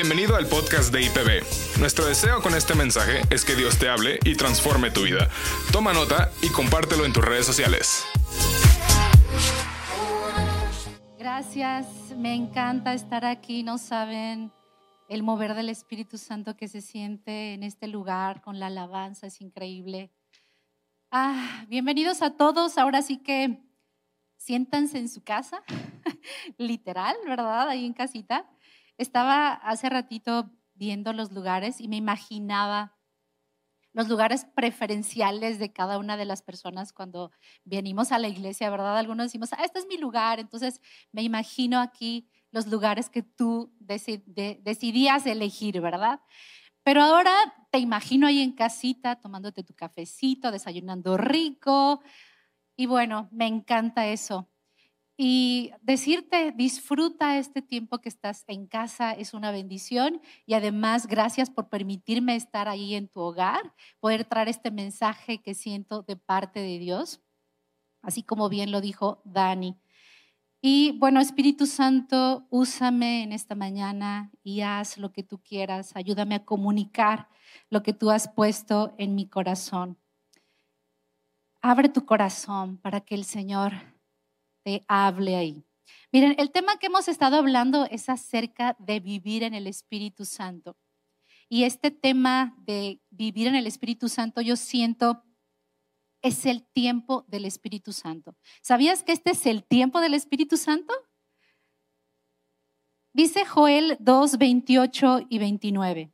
Bienvenido al podcast de IPB. Nuestro deseo con este mensaje es que Dios te hable y transforme tu vida. Toma nota y compártelo en tus redes sociales. Gracias, me encanta estar aquí, no saben el mover del Espíritu Santo que se siente en este lugar con la alabanza, es increíble. Ah, bienvenidos a todos, ahora sí que siéntanse en su casa, literal, ¿verdad? Ahí en casita. Estaba hace ratito viendo los lugares y me imaginaba los lugares preferenciales de cada una de las personas cuando venimos a la iglesia, ¿verdad? Algunos decimos, ah, este es mi lugar, entonces me imagino aquí los lugares que tú decidías elegir, ¿verdad? Pero ahora te imagino ahí en casita tomándote tu cafecito, desayunando rico. Y bueno, me encanta eso y decirte, disfruta este tiempo que estás en casa, es una bendición y además gracias por permitirme estar ahí en tu hogar, poder traer este mensaje que siento de parte de Dios, así como bien lo dijo Dani. Y bueno, Espíritu Santo, úsame en esta mañana y haz lo que tú quieras, ayúdame a comunicar lo que tú has puesto en mi corazón. Abre tu corazón para que el Señor hable ahí. Miren, el tema que hemos estado hablando es acerca de vivir en el Espíritu Santo. Y este tema de vivir en el Espíritu Santo, yo siento, es el tiempo del Espíritu Santo. ¿Sabías que este es el tiempo del Espíritu Santo? Dice Joel 2, 28 y 29.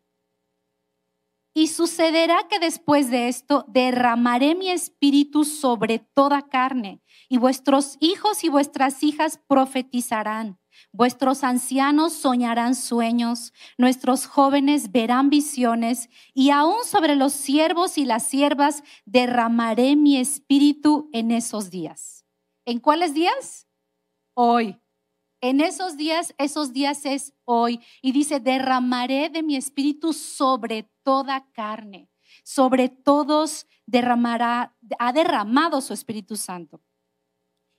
Y sucederá que después de esto derramaré mi espíritu sobre toda carne, y vuestros hijos y vuestras hijas profetizarán, vuestros ancianos soñarán sueños, nuestros jóvenes verán visiones, y aún sobre los siervos y las siervas derramaré mi espíritu en esos días. ¿En cuáles días? Hoy. En esos días, esos días es hoy. Y dice, derramaré de mi espíritu sobre toda carne. Sobre todos derramará, ha derramado su Espíritu Santo.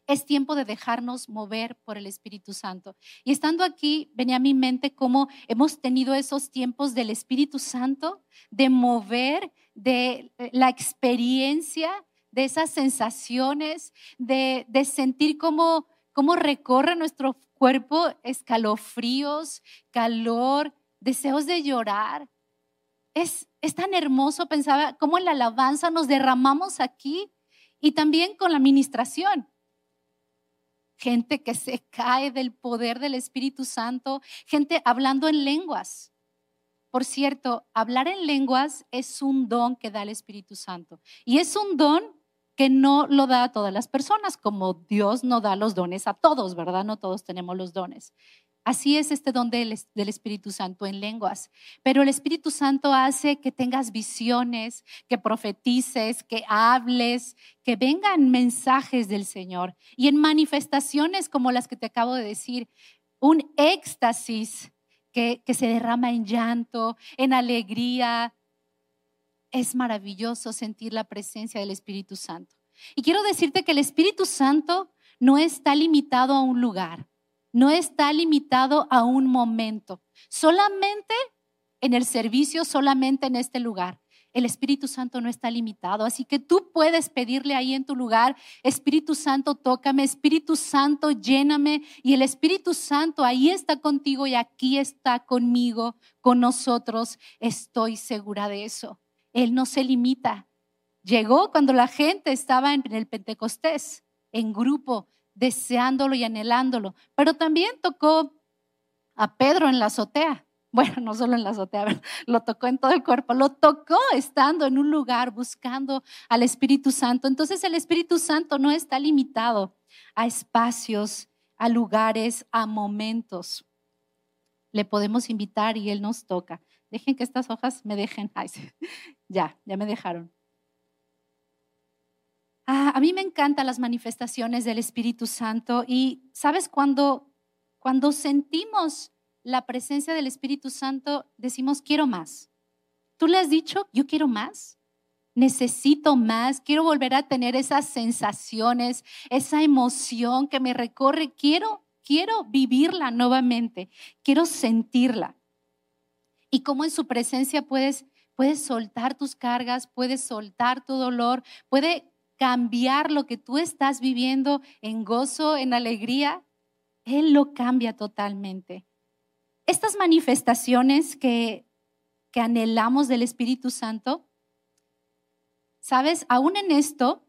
Es tiempo de dejarnos mover por el Espíritu Santo. Y estando aquí, venía a mi mente cómo hemos tenido esos tiempos del Espíritu Santo, de mover, de la experiencia, de esas sensaciones, de, de sentir cómo, cómo recorre nuestro cuerpo escalofríos, calor, deseos de llorar. Es, tan hermoso, pensaba, cómo en la alabanza nos derramamos aquí y también con la administración. Gente que se cae del poder del Espíritu Santo, gente hablando en lenguas. Por cierto, hablar en lenguas es un don que da el Espíritu Santo. Y es un don que no lo da a todas las personas, como Dios no da los dones a todos, ¿verdad? No todos tenemos los dones. Así es este don del, Espíritu Santo en lenguas. Pero el Espíritu Santo hace que tengas visiones, que profetices, que hables, que vengan mensajes del Señor. Y en manifestaciones como las que te acabo de decir, un éxtasis que, se derrama en llanto, en alegría, es maravilloso sentir la presencia del Espíritu Santo. Y quiero decirte que el Espíritu Santo no está limitado a un lugar, no está limitado a un momento, solamente en el servicio, solamente en este lugar. El Espíritu Santo no está limitado, así que tú puedes pedirle ahí en tu lugar, Espíritu Santo, tócame, Espíritu Santo, lléname, y el Espíritu Santo ahí está contigo y aquí está conmigo, con nosotros, estoy segura de eso. Él no se limita. Llegó cuando la gente estaba en el Pentecostés, en grupo, deseándolo y anhelándolo, pero también tocó a Pedro en la azotea. Bueno, no solo en la azotea, lo tocó en todo el cuerpo, lo tocó estando en un lugar buscando al Espíritu Santo. Entonces el Espíritu Santo no está limitado a espacios, a lugares, a momentos. Le podemos invitar y Él nos toca. Dejen que estas hojas me dejen. ya, ya me dejaron. Ah, a mí me encantan las manifestaciones del Espíritu Santo y sabes cuando cuando sentimos la presencia del Espíritu Santo decimos quiero más. ¿Tú le has dicho yo quiero más? Necesito más, quiero volver a tener esas sensaciones, esa emoción que me recorre, quiero quiero vivirla nuevamente, quiero sentirla. y cómo en su presencia puedes, puedes soltar tus cargas, puedes soltar tu dolor, puede cambiar lo que tú estás viviendo en gozo, en alegría. Él lo cambia totalmente. Estas manifestaciones que, que anhelamos del Espíritu Santo, sabes, aún en esto,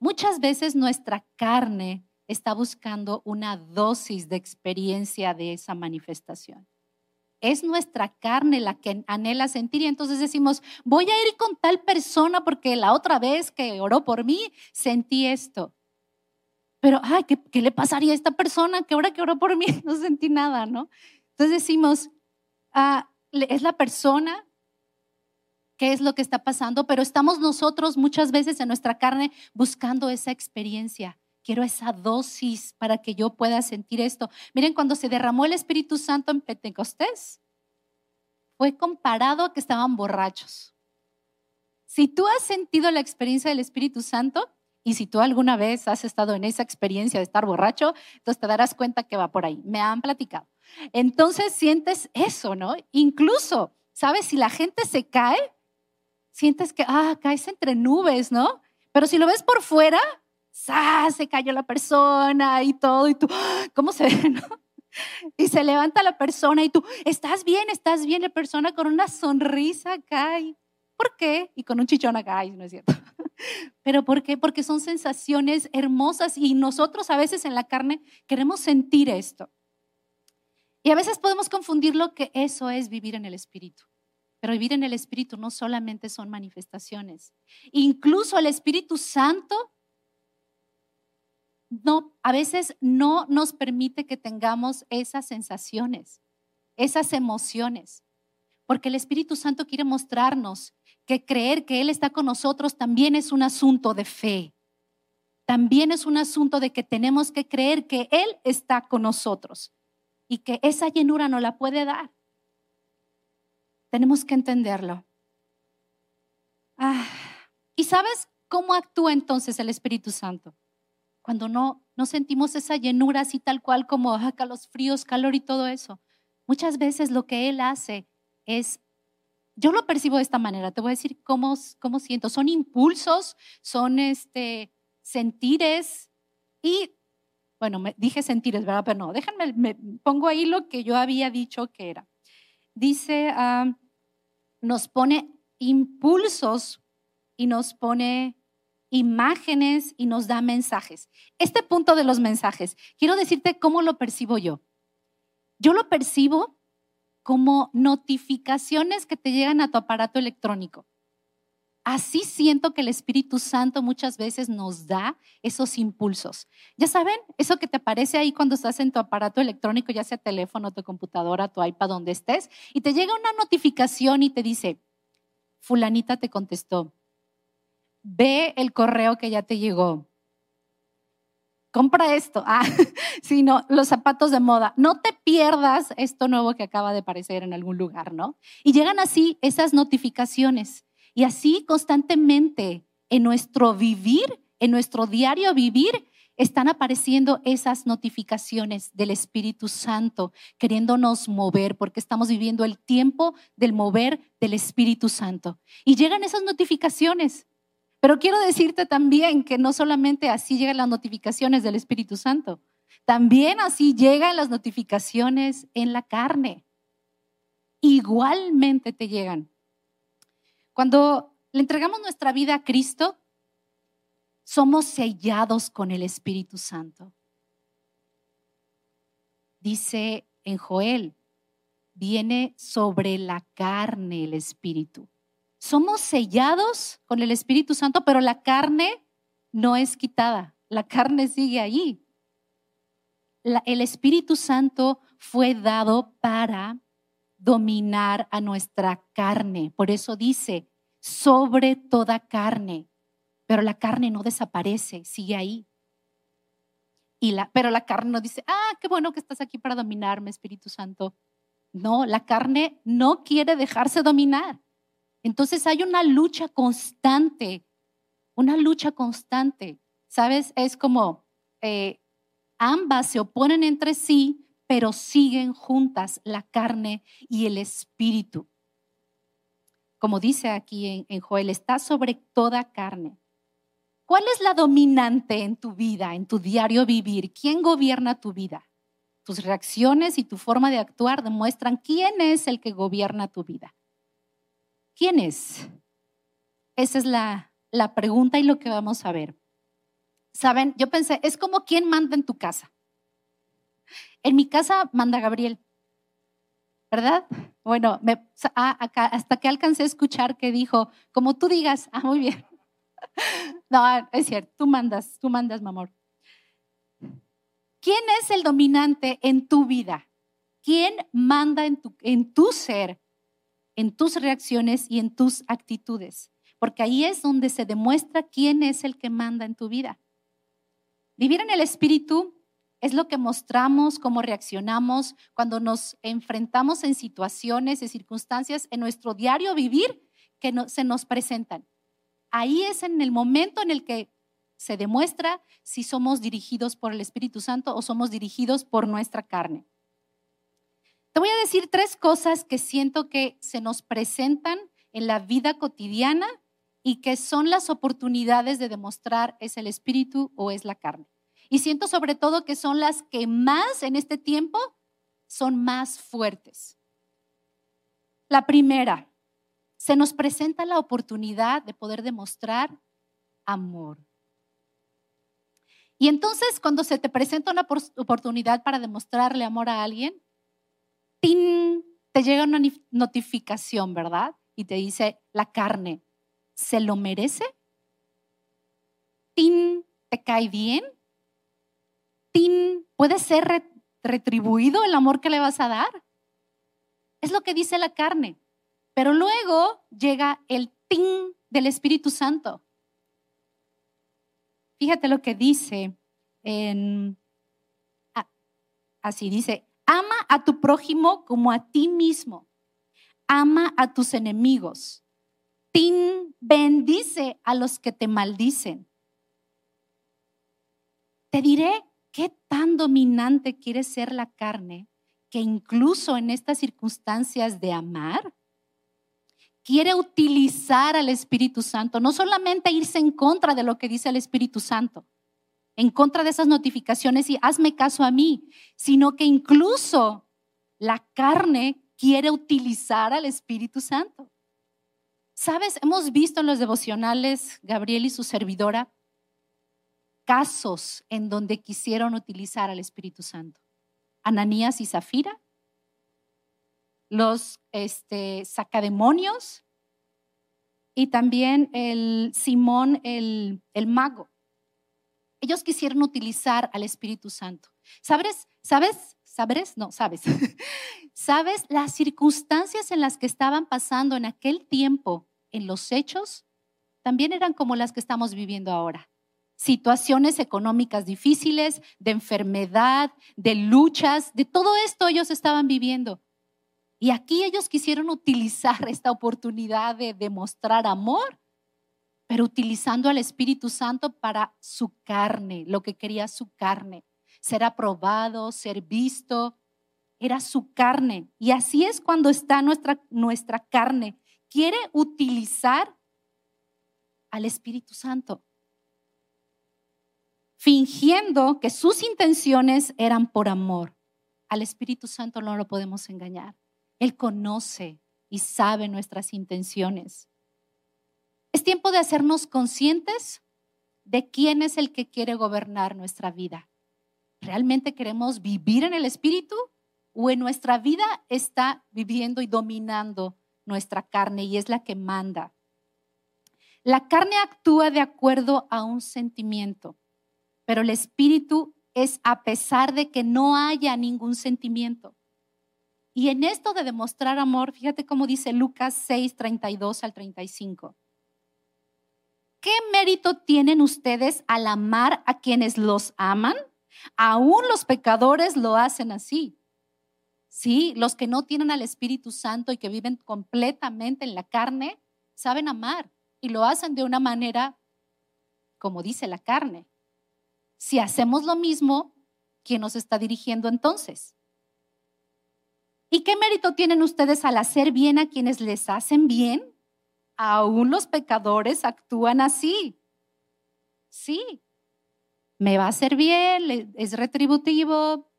muchas veces nuestra carne está buscando una dosis de experiencia de esa manifestación. Es nuestra carne la que anhela sentir y entonces decimos, voy a ir con tal persona porque la otra vez que oró por mí sentí esto. Pero, ay, ¿qué, le pasaría a esta persona que ahora que oró por mí no sentí nada, ¿no? Entonces decimos, ah, es la persona, qué es lo que está pasando, pero estamos nosotros muchas veces en nuestra carne buscando esa experiencia. Quiero esa dosis para que yo pueda sentir esto. Miren, cuando se derramó el Espíritu Santo en Pentecostés, fue comparado a que estaban borrachos. Si tú has sentido la experiencia del Espíritu Santo y si tú alguna vez has estado en esa experiencia de estar borracho, entonces te darás cuenta que va por ahí. Me han platicado. Entonces sientes eso, ¿no? Incluso, ¿sabes? Si la gente se cae, sientes que, ah, caes entre nubes, ¿no? Pero si lo ves por fuera, se cayó la persona y todo, y tú, ¿cómo se ve? Y se levanta la persona y tú, estás bien, estás bien, la persona con una sonrisa cae. ¿Por qué? Y con un chichón acá, no es cierto. ¿Pero por qué? Porque son sensaciones hermosas y nosotros a veces en la carne queremos sentir esto. Y a veces podemos confundir lo que eso es vivir en el Espíritu. Pero vivir en el Espíritu no solamente son manifestaciones. Incluso el Espíritu Santo no, a veces no nos permite que tengamos esas sensaciones, esas emociones, porque el Espíritu Santo quiere mostrarnos que creer que Él está con nosotros también es un asunto de fe. También es un asunto de que tenemos que creer que Él está con nosotros y que esa llenura no la puede dar. Tenemos que entenderlo. Ah, ¿Y sabes cómo actúa entonces el Espíritu Santo? Cuando no, no sentimos esa llenura así tal cual como acá los fríos, calor y todo eso. Muchas veces lo que Él hace es, yo lo percibo de esta manera, te voy a decir cómo, cómo siento, son impulsos, son este, sentires y, bueno, me, dije sentires, ¿verdad? Pero no, déjenme, me pongo ahí lo que yo había dicho que era. Dice, ah, nos pone impulsos y nos pone imágenes y nos da mensajes. Este punto de los mensajes, quiero decirte cómo lo percibo yo. Yo lo percibo como notificaciones que te llegan a tu aparato electrónico. Así siento que el Espíritu Santo muchas veces nos da esos impulsos. Ya saben, eso que te aparece ahí cuando estás en tu aparato electrónico, ya sea teléfono, tu computadora, tu iPad, donde estés, y te llega una notificación y te dice, fulanita te contestó, ve el correo que ya te llegó. Compra esto, ah, sino los zapatos de moda. No te pierdas esto nuevo que acaba de aparecer en algún lugar, ¿no? Y llegan así esas notificaciones. Y así constantemente en nuestro vivir, en nuestro diario vivir, están apareciendo esas notificaciones del Espíritu Santo queriéndonos mover, porque estamos viviendo el tiempo del mover del Espíritu Santo. Y llegan esas notificaciones. Pero quiero decirte también que no solamente así llegan las notificaciones del Espíritu Santo, también así llegan las notificaciones en la carne. Igualmente te llegan. Cuando le entregamos nuestra vida a Cristo, somos sellados con el Espíritu Santo. Dice en Joel, viene sobre la carne el Espíritu. Somos sellados con el Espíritu Santo, pero la carne no es quitada, la carne sigue ahí. el Espíritu Santo fue dado para dominar a nuestra carne. Por eso dice, sobre toda carne. Pero la carne no desaparece, sigue ahí. Pero la carne no dice, ah, qué bueno que estás aquí para dominarme, Espíritu Santo. No, la carne no quiere dejarse dominar. Entonces hay una lucha constante, una lucha constante. ¿Sabes? Es como eh, ambas se oponen entre sí, pero siguen juntas la carne y el espíritu. Como dice aquí en, en Joel, está sobre toda carne. ¿Cuál es la dominante en tu vida, en tu diario vivir? ¿Quién gobierna tu vida? Tus reacciones y tu forma de actuar demuestran quién es el que gobierna tu vida. ¿Quién es? Esa es la, la pregunta y lo que vamos a ver. Saben, yo pensé, es como quién manda en tu casa. En mi casa manda Gabriel, ¿verdad? Bueno, ah, hasta que alcancé a escuchar que dijo, como tú digas, ah, muy bien. No, es cierto, tú mandas, tú mandas, mi amor. ¿Quién es el dominante en tu vida? ¿Quién manda en tu, en tu ser, en tus reacciones y en tus actitudes? Porque ahí es donde se demuestra quién es el que manda en tu vida. Vivir en el Espíritu es lo que mostramos, cómo reaccionamos cuando nos enfrentamos en situaciones y circunstancias en nuestro diario vivir que se nos presentan. Ahí es en el momento en el que se demuestra si somos dirigidos por el Espíritu Santo o somos dirigidos por nuestra carne. Te voy a decir tres cosas que siento que se nos presentan en la vida cotidiana y que son las oportunidades de demostrar es el espíritu o es la carne. Y siento sobre todo que son las que más en este tiempo son más fuertes. La primera, se nos presenta la oportunidad de poder demostrar amor. Y entonces cuando se te presenta una oportunidad para demostrarle amor a alguien, te llega una notificación, ¿verdad? Y te dice, la carne, ¿se lo merece? ¿Tin te cae bien? ¿Tin puede ser retribuido el amor que le vas a dar? Es lo que dice la carne. Pero luego llega el tin del Espíritu Santo. Fíjate lo que dice en, así dice, ama a tu prójimo como a ti mismo. Ama a tus enemigos bendice a los que te maldicen. Te diré qué tan dominante quiere ser la carne que incluso en estas circunstancias de amar, quiere utilizar al Espíritu Santo, no solamente irse en contra de lo que dice el Espíritu Santo, en contra de esas notificaciones y hazme caso a mí, sino que incluso la carne quiere utilizar al Espíritu Santo. Sabes, hemos visto en los devocionales, Gabriel y su servidora, casos en donde quisieron utilizar al Espíritu Santo. Ananías y Zafira, los este, sacademonios y también el Simón el, el mago. Ellos quisieron utilizar al Espíritu Santo. ¿Sabes? ¿Sabes? ¿Sabes? No, sabes. ¿Sabes las circunstancias en las que estaban pasando en aquel tiempo en los hechos también eran como las que estamos viviendo ahora. Situaciones económicas difíciles, de enfermedad, de luchas, de todo esto ellos estaban viviendo. Y aquí ellos quisieron utilizar esta oportunidad de demostrar amor, pero utilizando al Espíritu Santo para su carne, lo que quería su carne, ser aprobado, ser visto, era su carne. Y así es cuando está nuestra, nuestra carne quiere utilizar al Espíritu Santo, fingiendo que sus intenciones eran por amor. Al Espíritu Santo no lo podemos engañar. Él conoce y sabe nuestras intenciones. Es tiempo de hacernos conscientes de quién es el que quiere gobernar nuestra vida. ¿Realmente queremos vivir en el Espíritu o en nuestra vida está viviendo y dominando nuestra carne y es la que manda. La carne actúa de acuerdo a un sentimiento, pero el espíritu es a pesar de que no haya ningún sentimiento. Y en esto de demostrar amor, fíjate cómo dice Lucas 6, 32 al 35. ¿Qué mérito tienen ustedes al amar a quienes los aman? Aún los pecadores lo hacen así. Sí, los que no tienen al Espíritu Santo y que viven completamente en la carne, saben amar y lo hacen de una manera como dice la carne. Si hacemos lo mismo, ¿quién nos está dirigiendo entonces? ¿Y qué mérito tienen ustedes al hacer bien a quienes les hacen bien? Aún los pecadores actúan así. Sí, me va a hacer bien, es retributivo.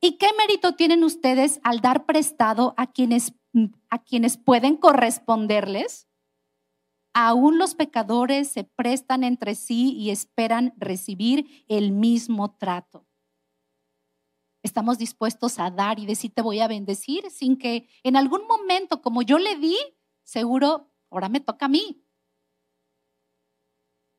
¿Y qué mérito tienen ustedes al dar prestado a quienes, a quienes pueden corresponderles? Aún los pecadores se prestan entre sí y esperan recibir el mismo trato. Estamos dispuestos a dar y decir te voy a bendecir sin que en algún momento, como yo le di, seguro, ahora me toca a mí.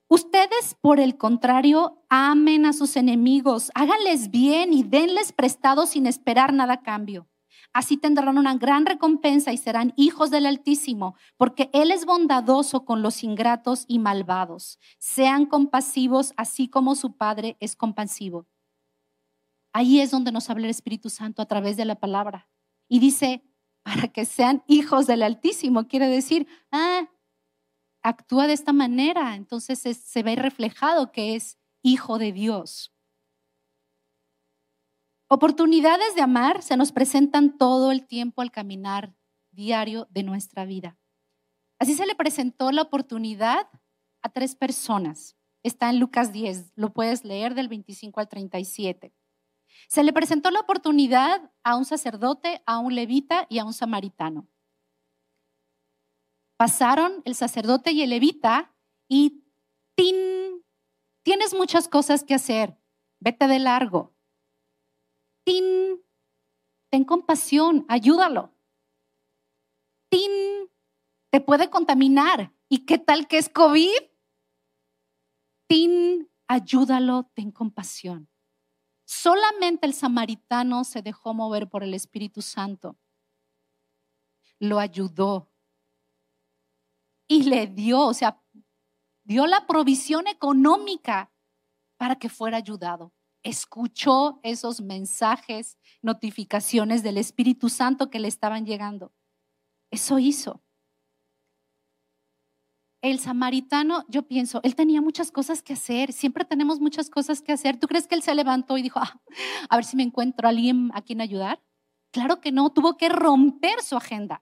Ustedes, por el contrario, amen a sus enemigos, háganles bien y denles prestado sin esperar nada a cambio. Así tendrán una gran recompensa y serán hijos del Altísimo, porque Él es bondadoso con los ingratos y malvados. Sean compasivos, así como su Padre es compasivo. Ahí es donde nos habla el Espíritu Santo a través de la palabra. Y dice, para que sean hijos del Altísimo, quiere decir, ah, actúa de esta manera, entonces se ve reflejado que es hijo de Dios. Oportunidades de amar se nos presentan todo el tiempo al caminar diario de nuestra vida. Así se le presentó la oportunidad a tres personas. Está en Lucas 10, lo puedes leer del 25 al 37. Se le presentó la oportunidad a un sacerdote, a un levita y a un samaritano. Pasaron el sacerdote y el levita y ¡tin! Tienes muchas cosas que hacer, vete de largo. ¡Tin! Ten compasión, ayúdalo. ¡Tin! Te puede contaminar. ¿Y qué tal que es COVID? ¡Tin! Ayúdalo, ten compasión. Solamente el samaritano se dejó mover por el Espíritu Santo. Lo ayudó. Y le dio, o sea, dio la provisión económica para que fuera ayudado escuchó esos mensajes, notificaciones del Espíritu Santo que le estaban llegando. Eso hizo. El samaritano, yo pienso, él tenía muchas cosas que hacer, siempre tenemos muchas cosas que hacer. ¿Tú crees que él se levantó y dijo, ah, a ver si me encuentro a alguien a quien ayudar? Claro que no, tuvo que romper su agenda.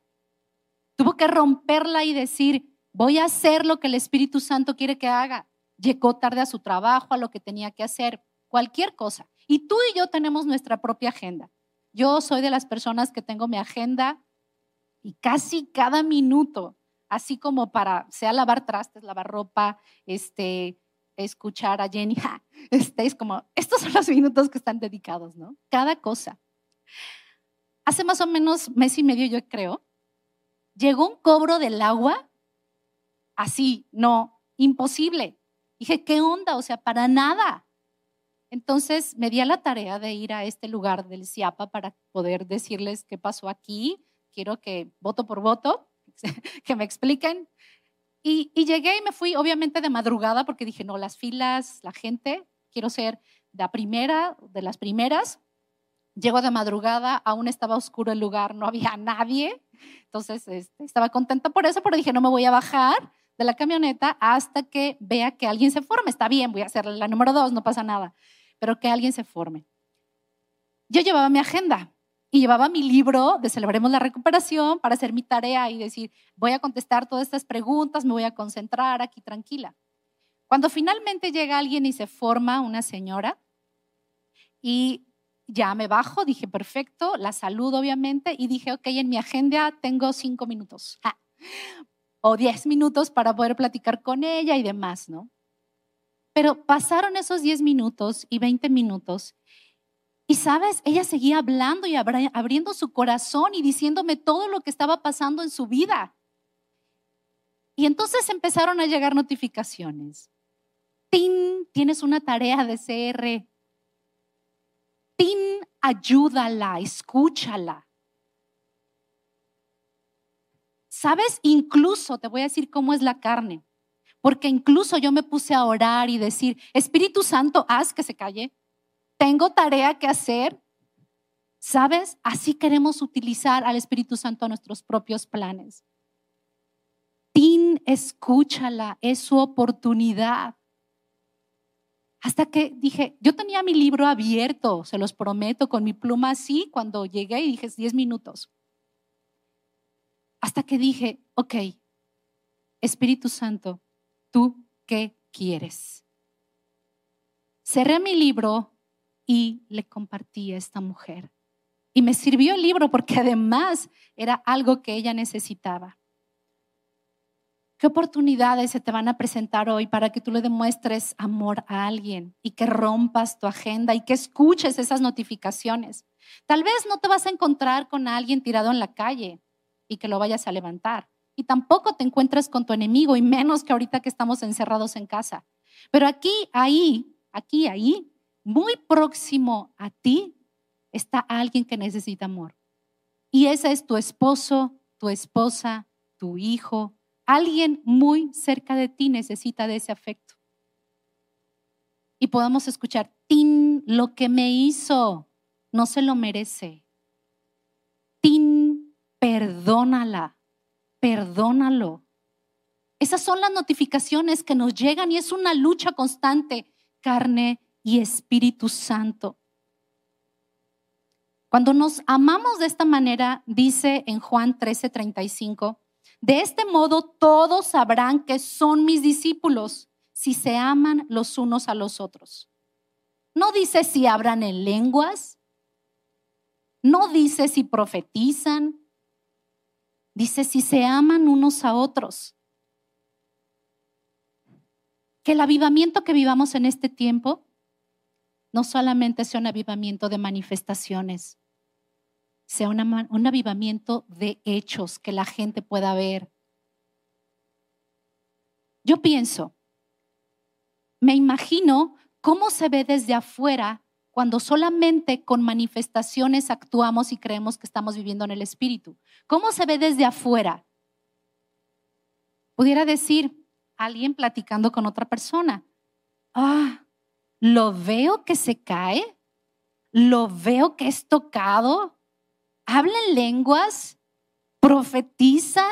Tuvo que romperla y decir, voy a hacer lo que el Espíritu Santo quiere que haga. Llegó tarde a su trabajo, a lo que tenía que hacer, cualquier cosa. Y tú y yo tenemos nuestra propia agenda. Yo soy de las personas que tengo mi agenda y casi cada minuto, así como para, sea lavar trastes, lavar ropa, este, escuchar a Jenny, este, es como, estos son los minutos que están dedicados, ¿no? Cada cosa. Hace más o menos mes y medio, yo creo, llegó un cobro del agua así, no, imposible. Dije, ¿qué onda? O sea, para nada. Entonces me di a la tarea de ir a este lugar del CIAPA para poder decirles qué pasó aquí. Quiero que voto por voto, que me expliquen. Y, llegué y me fui, obviamente de madrugada, porque dije, no, las filas, la gente, quiero ser la primera, de las primeras. Llego de madrugada, aún estaba oscuro el lugar, no había nadie. Entonces este, estaba contenta por eso, pero dije, no me voy a bajar de la camioneta hasta que vea que alguien se forme. Está bien, voy a hacer la número dos, no pasa nada pero que alguien se forme. Yo llevaba mi agenda y llevaba mi libro de Celebremos la Recuperación para hacer mi tarea y decir, voy a contestar todas estas preguntas, me voy a concentrar aquí tranquila. Cuando finalmente llega alguien y se forma una señora y ya me bajo, dije, perfecto, la saludo obviamente y dije, ok, en mi agenda tengo cinco minutos o diez minutos para poder platicar con ella y demás, ¿no? Pero pasaron esos 10 minutos y 20 minutos y sabes, ella seguía hablando y abriendo su corazón y diciéndome todo lo que estaba pasando en su vida. Y entonces empezaron a llegar notificaciones. Tin, tienes una tarea de CR. Tin, ayúdala, escúchala. ¿Sabes? Incluso te voy a decir cómo es la carne. Porque incluso yo me puse a orar y decir, Espíritu Santo, haz que se calle. Tengo tarea que hacer. ¿Sabes? Así queremos utilizar al Espíritu Santo a nuestros propios planes. Tin, escúchala, es su oportunidad. Hasta que dije, yo tenía mi libro abierto, se los prometo, con mi pluma así, cuando llegué y dije 10 minutos. Hasta que dije, ok, Espíritu Santo, ¿tú qué quieres? Cerré mi libro y le compartí a esta mujer. Y me sirvió el libro porque además era algo que ella necesitaba. ¿Qué oportunidades se te van a presentar hoy para que tú le demuestres amor a alguien y que rompas tu agenda y que escuches esas notificaciones? Tal vez no te vas a encontrar con alguien tirado en la calle y que lo vayas a levantar. Y tampoco te encuentres con tu enemigo y menos que ahorita que estamos encerrados en casa. Pero aquí, ahí, aquí, ahí, muy próximo a ti, está alguien que necesita amor. Y ese es tu esposo, tu esposa, tu hijo, Alguien muy cerca de ti necesita de ese afecto. Y podamos escuchar, Tin, lo que me hizo no se lo merece. Tin, perdónala, perdónalo. Esas son las notificaciones que nos llegan y es una lucha constante, carne y Espíritu Santo. Cuando nos amamos de esta manera, dice en Juan 13:35, de este modo todos sabrán que son mis discípulos si se aman los unos a los otros. No dice si hablan en lenguas, no dice si profetizan, dice si se aman unos a otros. Que el avivamiento que vivamos en este tiempo no solamente sea un avivamiento de manifestaciones, sea un avivamiento de hechos que la gente pueda ver. Yo pienso, me imagino cómo se ve desde afuera cuando solamente con manifestaciones actuamos y creemos que estamos viviendo en el Espíritu. ¿Cómo se ve desde afuera? Pudiera decir alguien platicando con otra persona, ah, lo veo que se cae, lo veo que es tocado, habla en lenguas, profetiza,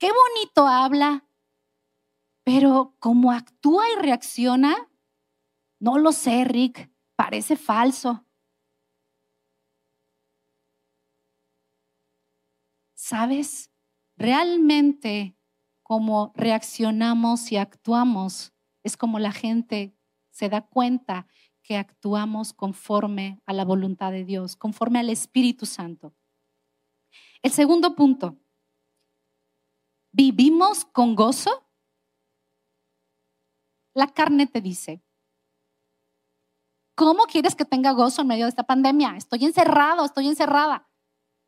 qué bonito habla, pero cómo actúa y reacciona, no lo sé, Rick, parece falso. ¿Sabes? Realmente cómo reaccionamos y actuamos es como la gente se da cuenta que actuamos conforme a la voluntad de Dios, conforme al Espíritu Santo. El segundo punto, ¿vivimos con gozo? La carne te dice, ¿cómo quieres que tenga gozo en medio de esta pandemia? Estoy encerrado, estoy encerrada.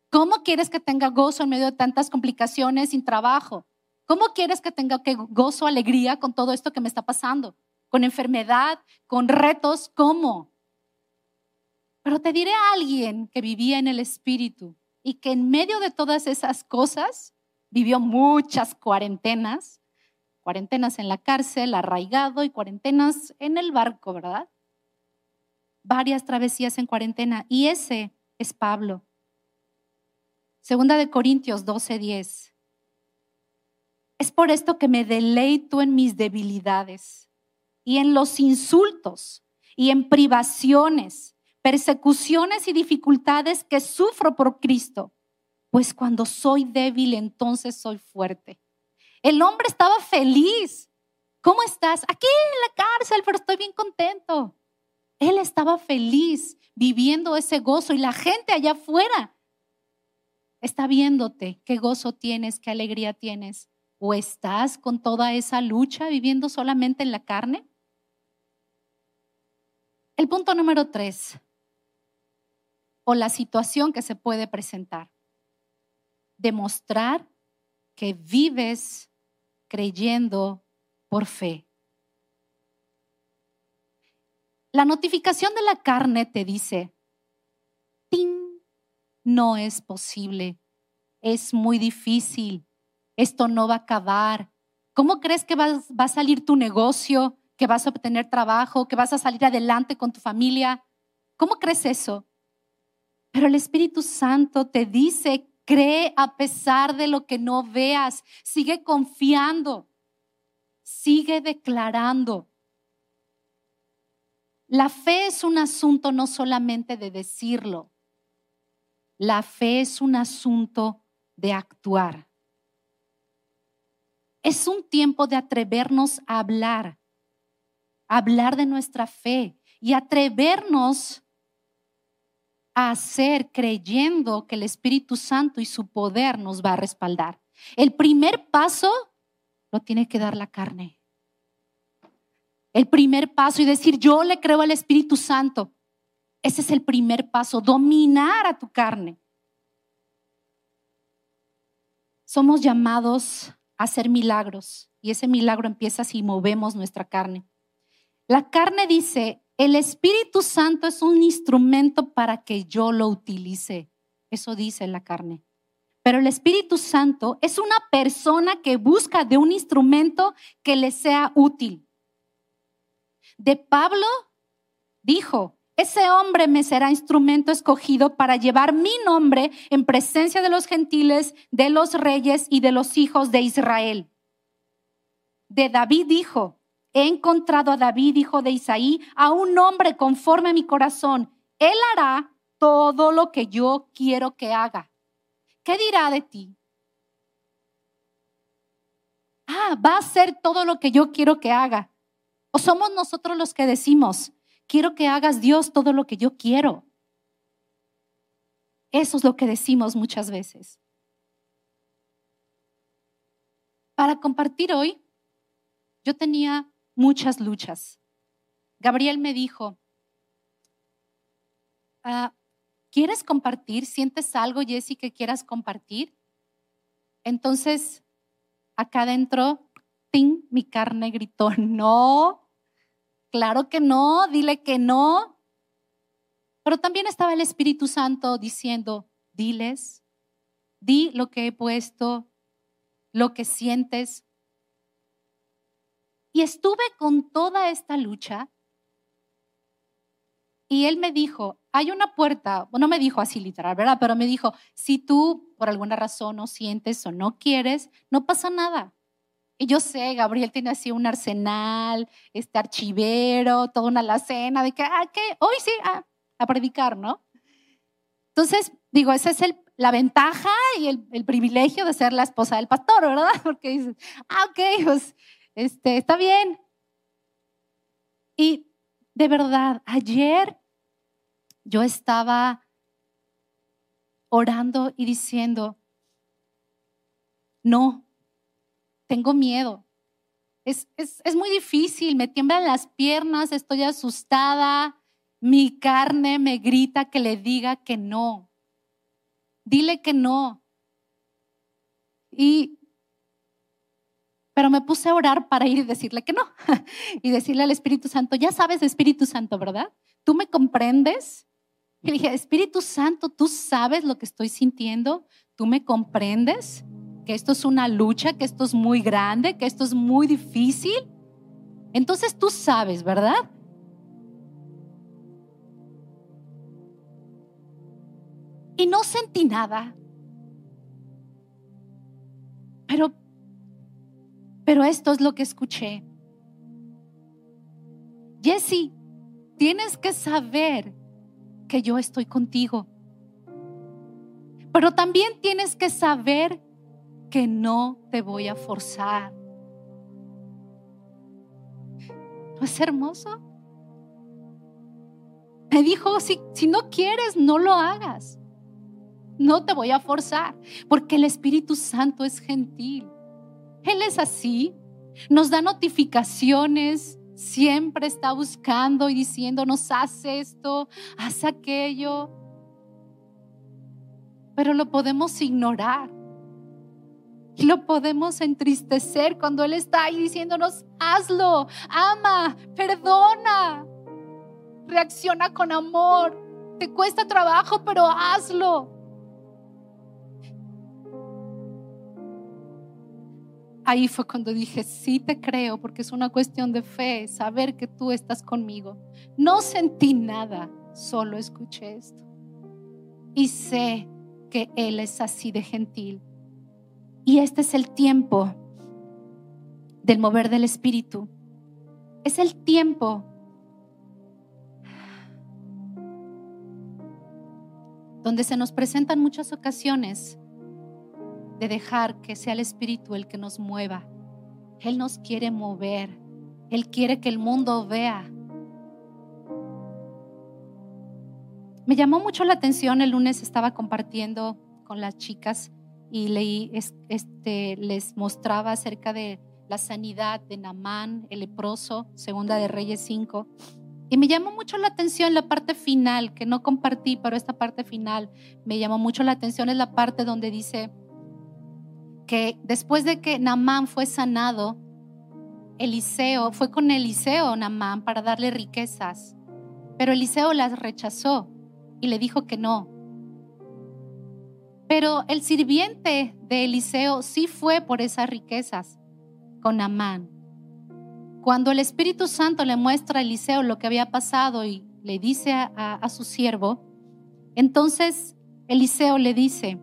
¿Cómo quieres que tenga gozo en medio de tantas complicaciones sin trabajo? ¿Cómo quieres que tenga gozo, alegría con todo esto que me está pasando? Con enfermedad, con retos, ¿cómo? Pero te diré a alguien que vivía en el Espíritu y que en medio de todas esas cosas vivió muchas cuarentenas, cuarentenas en la cárcel, arraigado y cuarentenas en el barco, ¿verdad? Varias travesías en cuarentena y ese es Pablo. Segunda de Corintios 12:10. Es por esto que me deleito en mis debilidades y en los insultos y en privaciones, persecuciones y dificultades que sufro por Cristo. Pues cuando soy débil, entonces soy fuerte. El hombre estaba feliz. ¿Cómo estás? Aquí en la cárcel, pero estoy bien contento. Él estaba feliz viviendo ese gozo y la gente allá afuera está viéndote qué gozo tienes, qué alegría tienes. ¿O estás con toda esa lucha viviendo solamente en la carne? El punto número tres, o la situación que se puede presentar. Demostrar que vives creyendo por fe. La notificación de la carne te dice, ¡Tin! no es posible, es muy difícil, esto no va a acabar. ¿Cómo crees que va, va a salir tu negocio? Que vas a obtener trabajo, que vas a salir adelante con tu familia. ¿Cómo crees eso? Pero el Espíritu Santo te dice, cree a pesar de lo que no veas, sigue confiando, sigue declarando. La fe es un asunto no solamente de decirlo, la fe es un asunto de actuar. Es un tiempo de atrevernos a hablar, hablar de nuestra fe y atrevernos a hacer creyendo que el Espíritu Santo y su poder nos va a respaldar. El primer paso lo tiene que dar la carne. El primer paso y decir, yo le creo al Espíritu Santo. Ese es el primer paso, dominar a tu carne. Somos llamados a hacer milagros y ese milagro empieza si movemos nuestra carne. La carne dice, el Espíritu Santo es un instrumento para que yo lo utilice. Eso dice la carne. Pero el Espíritu Santo es una persona que busca de un instrumento que le sea útil. De Pablo dijo, ese hombre me será instrumento escogido para llevar mi nombre en presencia de los gentiles, de los reyes y de los hijos de Israel. De David dijo, he encontrado a David, hijo de Isaí, a un hombre conforme a mi corazón. Él hará todo lo que yo quiero que haga. ¿Qué dirá de ti? Ah, va a hacer todo lo que yo quiero que haga. O somos nosotros los que decimos, quiero que hagas Dios todo lo que yo quiero. Eso es lo que decimos muchas veces. Para compartir hoy, yo tenía muchas luchas. Gabriel me dijo, ah, ¿quieres compartir? ¿Sientes algo, Jessy, que quieras compartir? Entonces, acá adentro, ¡ting! mi carne gritó, no, Claro que no, dile que no. Pero también estaba el Espíritu Santo diciendo, diles, di lo que he puesto, lo que sientes. Y estuve con toda esta lucha y él me dijo, hay una puerta, no me dijo así literal, ¿verdad? Pero me dijo, si tú por alguna razón no sientes o no quieres, no pasa nada. Y yo sé, Gabriel tiene así un arsenal, este archivero, toda una alacena de que, ah, ¿qué? Hoy sí, ah, a predicar, ¿no? Entonces, digo, esa es la ventaja y el, el, privilegio de ser la esposa del pastor, ¿verdad? Porque dices, ah, ok, pues, este, está bien. Y de verdad, ayer yo estaba orando y diciendo, no, tengo miedo. Es, es, muy difícil, me tiemblan las piernas, estoy asustada, mi carne me grita que le diga que no. Dile que no. Y, pero me puse a orar para ir y decirle que no. y decirle al Espíritu Santo, ya sabes, Espíritu Santo, ¿verdad? ¿Tú me comprendes? Y dije, Espíritu Santo, tú sabes lo que estoy sintiendo, tú me comprendes que esto es una lucha, que esto es muy grande, que esto es muy difícil. Entonces tú sabes, ¿verdad? Y no sentí nada. Pero, pero esto es lo que escuché. Jesse, tienes que saber que yo estoy contigo. Pero también tienes que saber que no te voy a forzar. ¿No es hermoso? Me dijo, si, si no quieres, no lo hagas. No te voy a forzar, porque el Espíritu Santo es gentil. Él es así. Nos da notificaciones, siempre está buscando y diciéndonos, haz esto, haz aquello. Pero lo podemos ignorar y lo podemos entristecer cuando Él está ahí diciéndonos, hazlo, ama, perdona, reacciona con amor. Te cuesta trabajo, pero hazlo. ahí fue cuando dije, sí te creo, porque es una cuestión de fe, saber que tú estás conmigo. No sentí nada, solo escuché esto. Y sé que Él es así de gentil. Y este es el tiempo del mover del Espíritu. Es el tiempo donde se nos presentan muchas ocasiones de dejar que sea el Espíritu el que nos mueva. Él nos quiere mover. Él quiere que el mundo vea. Me llamó mucho la atención, el lunes estaba compartiendo con las chicas y leí, este, les mostraba acerca de la sanidad de Namán, el leproso, segunda de Reyes 5. Y me llamó mucho la atención la parte final, que no compartí, pero esta parte final me llamó mucho la atención, es la parte donde dice que después de que Namán fue sanado, Eliseo, fue con Eliseo Namán para darle riquezas, pero Eliseo las rechazó y le dijo que no. Pero el sirviente de Eliseo sí fue por esas riquezas con Amán. Cuando el Espíritu Santo le muestra a Eliseo lo que había pasado y le dice a, su siervo, entonces Eliseo le dice,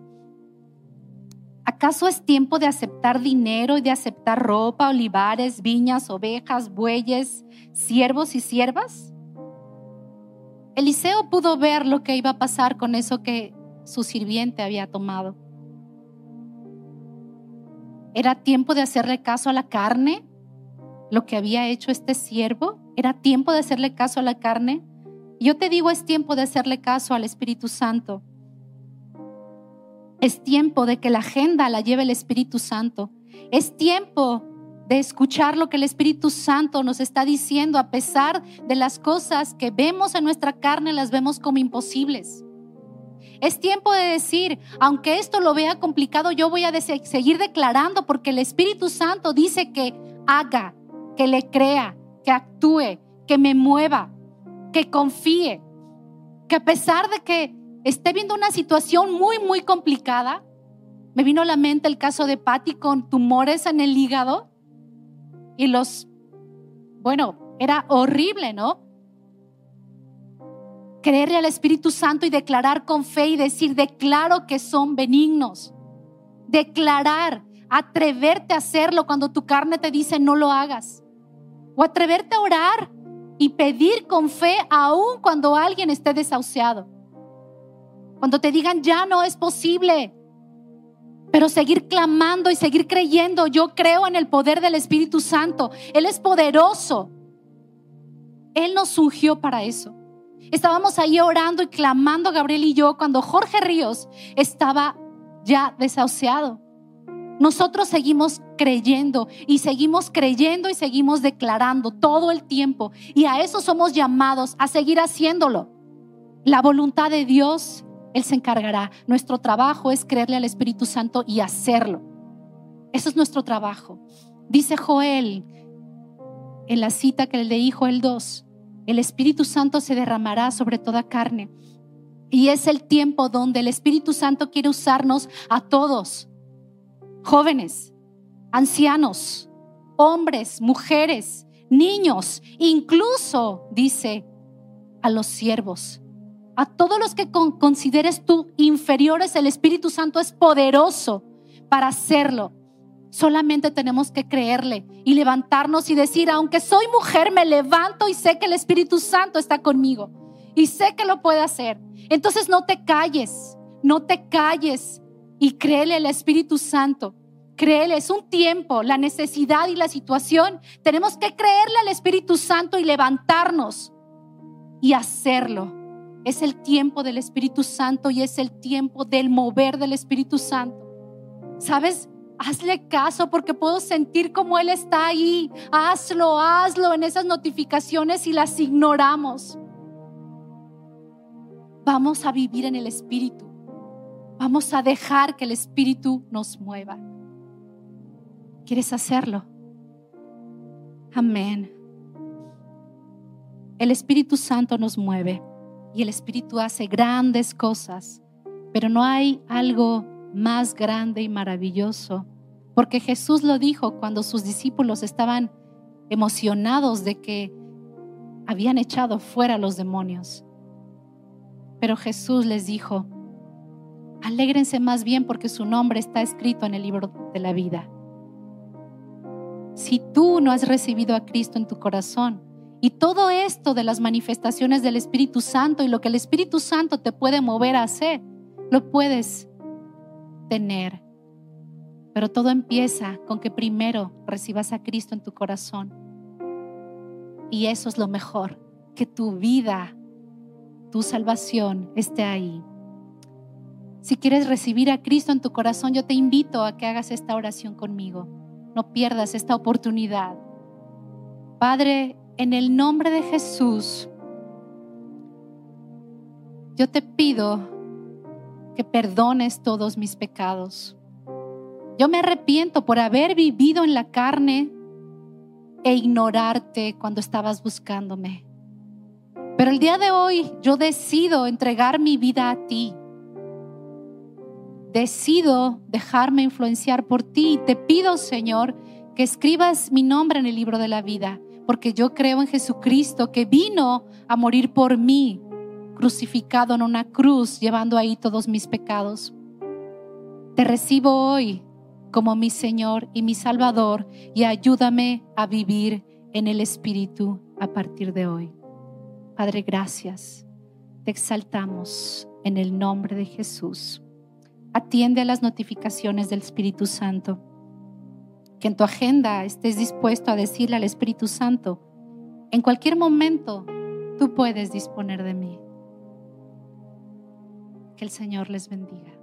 ¿acaso es tiempo de aceptar dinero y de aceptar ropa, olivares, viñas, ovejas, bueyes, siervos y siervas? Eliseo pudo ver lo que iba a pasar con eso que su sirviente había tomado. ¿Era tiempo de hacerle caso a la carne? Lo que había hecho este siervo. ¿Era tiempo de hacerle caso a la carne? Yo te digo, es tiempo de hacerle caso al Espíritu Santo. Es tiempo de que la agenda la lleve el Espíritu Santo. Es tiempo de escuchar lo que el Espíritu Santo nos está diciendo a pesar de las cosas que vemos en nuestra carne, las vemos como imposibles. Es tiempo de decir, aunque esto lo vea complicado, yo voy a seguir declarando porque el Espíritu Santo dice que haga, que le crea, que actúe, que me mueva, que confíe, que a pesar de que esté viendo una situación muy, muy complicada, me vino a la mente el caso de Patty con tumores en el hígado y los, bueno, era horrible, ¿no? creerle al Espíritu Santo y declarar con fe y decir, declaro que son benignos. Declarar, atreverte a hacerlo cuando tu carne te dice no lo hagas. O atreverte a orar y pedir con fe aún cuando alguien esté desahuciado. Cuando te digan ya no es posible. Pero seguir clamando y seguir creyendo. Yo creo en el poder del Espíritu Santo. Él es poderoso. Él nos ungió para eso. Estábamos ahí orando y clamando Gabriel y yo cuando Jorge Ríos estaba ya desahuciado. Nosotros seguimos creyendo y seguimos creyendo y seguimos declarando todo el tiempo. Y a eso somos llamados, a seguir haciéndolo. La voluntad de Dios, Él se encargará. Nuestro trabajo es creerle al Espíritu Santo y hacerlo. Eso es nuestro trabajo. Dice Joel en la cita que le dijo el 2, el Espíritu Santo se derramará sobre toda carne. Y es el tiempo donde el Espíritu Santo quiere usarnos a todos, jóvenes, ancianos, hombres, mujeres, niños, incluso, dice, a los siervos. A todos los que consideres tú inferiores, el Espíritu Santo es poderoso para hacerlo. Solamente tenemos que creerle y levantarnos y decir, aunque soy mujer, me levanto y sé que el Espíritu Santo está conmigo y sé que lo puede hacer. Entonces no te calles, no te calles y créele al Espíritu Santo. Créele, es un tiempo, la necesidad y la situación. Tenemos que creerle al Espíritu Santo y levantarnos y hacerlo. Es el tiempo del Espíritu Santo y es el tiempo del mover del Espíritu Santo. ¿Sabes? Hazle caso porque puedo sentir como Él está ahí. Hazlo, hazlo en esas notificaciones y las ignoramos. Vamos a vivir en el Espíritu. Vamos a dejar que el Espíritu nos mueva. ¿Quieres hacerlo? Amén. El Espíritu Santo nos mueve y el Espíritu hace grandes cosas, pero no hay algo más grande y maravilloso. Porque Jesús lo dijo cuando sus discípulos estaban emocionados de que habían echado fuera los demonios. Pero Jesús les dijo, alégrense más bien porque su nombre está escrito en el libro de la vida. Si tú no has recibido a Cristo en tu corazón y todo esto de las manifestaciones del Espíritu Santo y lo que el Espíritu Santo te puede mover a hacer, lo puedes tener. Pero todo empieza con que primero recibas a Cristo en tu corazón. Y eso es lo mejor, que tu vida, tu salvación esté ahí. Si quieres recibir a Cristo en tu corazón, yo te invito a que hagas esta oración conmigo. No pierdas esta oportunidad. Padre, en el nombre de Jesús, yo te pido que perdones todos mis pecados. Yo me arrepiento por haber vivido en la carne e ignorarte cuando estabas buscándome. Pero el día de hoy yo decido entregar mi vida a ti decido dejarme influenciar por ti te pido, Señor, que escribas mi nombre en el libro de la vida, porque yo creo en Jesucristo que vino a morir por mí, crucificado en una cruz, llevando ahí todos mis pecados. Te recibo hoy como mi Señor y mi Salvador y ayúdame a vivir en el Espíritu a partir de hoy. Padre, gracias. Te exaltamos en el nombre de Jesús. Atiende a las notificaciones del Espíritu Santo. Que en tu agenda estés dispuesto a decirle al Espíritu Santo, en cualquier momento tú puedes disponer de mí. Que el Señor les bendiga.